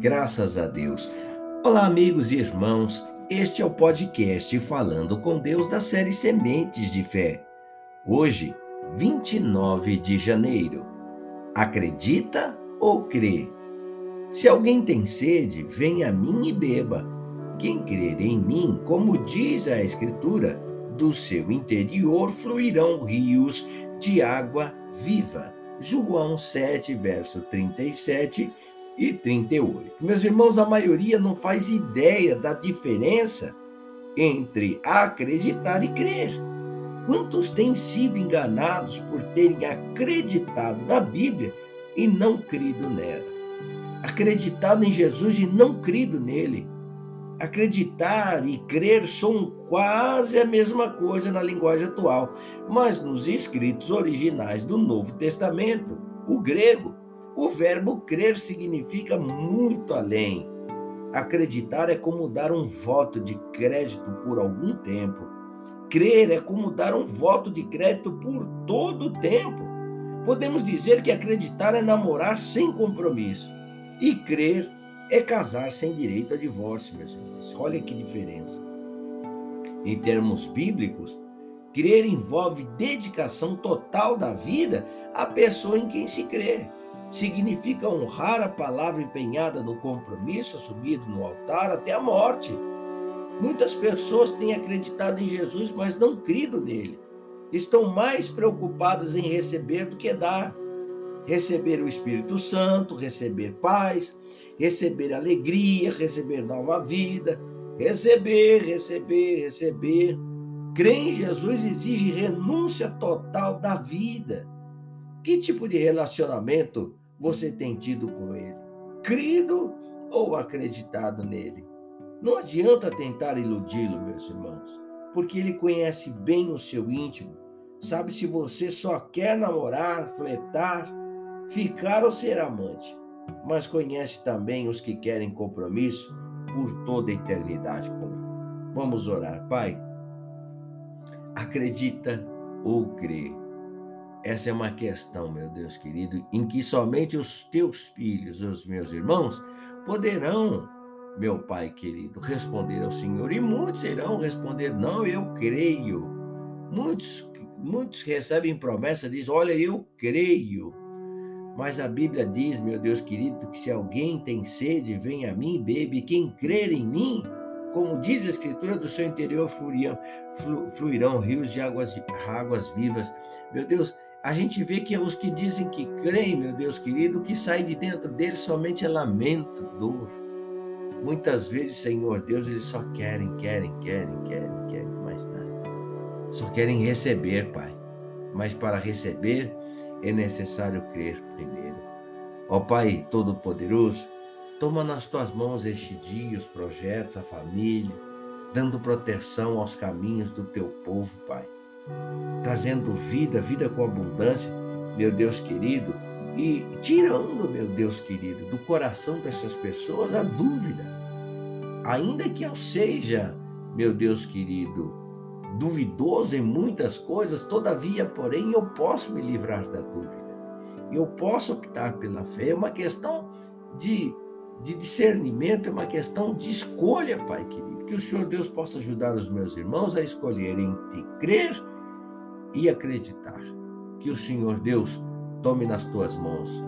Graças a Deus. Olá, amigos e irmãos. Este é o podcast Falando com Deus da série Sementes de Fé. Hoje, 29 de janeiro. Acredita ou crê? Se alguém tem sede, venha a mim e beba. Quem crer em mim, como diz a Escritura, do seu interior fluirão rios de água viva. João 7, verso 37 e 38. Meus irmãos, a maioria não faz ideia da diferença entre acreditar e crer. Quantos têm sido enganados por terem acreditado na Bíblia e não crido nela? Acreditado em Jesus e não crido nele. Acreditar e crer são quase a mesma coisa na linguagem atual, mas nos escritos originais do Novo Testamento, o grego, o verbo crer significa muito além. Acreditar é como dar um voto de crédito por algum tempo. Crer é como dar um voto de crédito por todo o tempo. Podemos dizer que acreditar é namorar sem compromisso e crer é casar sem direito a divórcio, meus irmãos. Olha que diferença. Em termos bíblicos, crer envolve dedicação total da vida à pessoa em quem se crê significa honrar a palavra empenhada no compromisso assumido no altar até a morte. Muitas pessoas têm acreditado em Jesus, mas não crido nele. Estão mais preocupadas em receber do que dar. Receber o Espírito Santo, receber paz, receber alegria, receber nova vida, receber, receber, receber. Crer em Jesus exige renúncia total da vida. Que tipo de relacionamento você tem tido com ele? Crido ou acreditado nele? Não adianta tentar iludi-lo, meus irmãos, porque ele conhece bem o seu íntimo, sabe se você só quer namorar, fletar, ficar ou ser amante, mas conhece também os que querem compromisso por toda a eternidade com ele. Vamos orar, Pai. Acredita ou crê essa é uma questão, meu Deus querido, em que somente os teus filhos, os meus irmãos, poderão, meu Pai querido, responder ao Senhor. E muitos irão responder: Não, eu creio. Muitos, muitos recebem promessa, dizem: Olha, eu creio. Mas a Bíblia diz, meu Deus querido, que se alguém tem sede, venha a mim bebe. Quem crer em mim, como diz a Escritura, do seu interior fluirão, fluirão rios de águas, de águas vivas. Meu Deus, a gente vê que os que dizem que creem, meu Deus querido, o que sai de dentro deles somente é lamento, dor. Muitas vezes, Senhor Deus, eles só querem, querem, querem, querem, querem, mais nada. Só querem receber, Pai. Mas para receber é necessário crer primeiro. Ó Pai Todo-Poderoso, toma nas tuas mãos este dia, os projetos, a família, dando proteção aos caminhos do teu povo, Pai trazendo vida, vida com abundância, meu Deus querido, e tirando, meu Deus querido, do coração dessas pessoas a dúvida. Ainda que eu seja, meu Deus querido, duvidoso em muitas coisas, todavia, porém, eu posso me livrar da dúvida. Eu posso optar pela fé. É uma questão de, de discernimento, é uma questão de escolha, Pai querido. Que o Senhor Deus possa ajudar os meus irmãos a escolherem te crer e acreditar que o Senhor Deus tome nas tuas mãos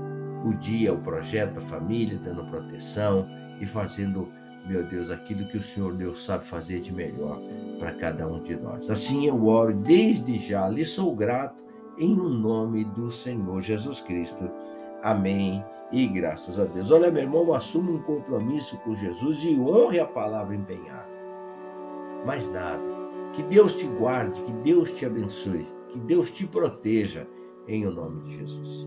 o dia, o projeto, a família, dando proteção e fazendo, meu Deus, aquilo que o Senhor Deus sabe fazer de melhor para cada um de nós. Assim eu oro desde já, lhe sou grato em o nome do Senhor Jesus Cristo. Amém. E graças a Deus. Olha, meu irmão, assuma um compromisso com Jesus e honre a palavra empenhada. Mais nada. Que Deus te guarde, que Deus te abençoe, que Deus te proteja, em o nome de Jesus.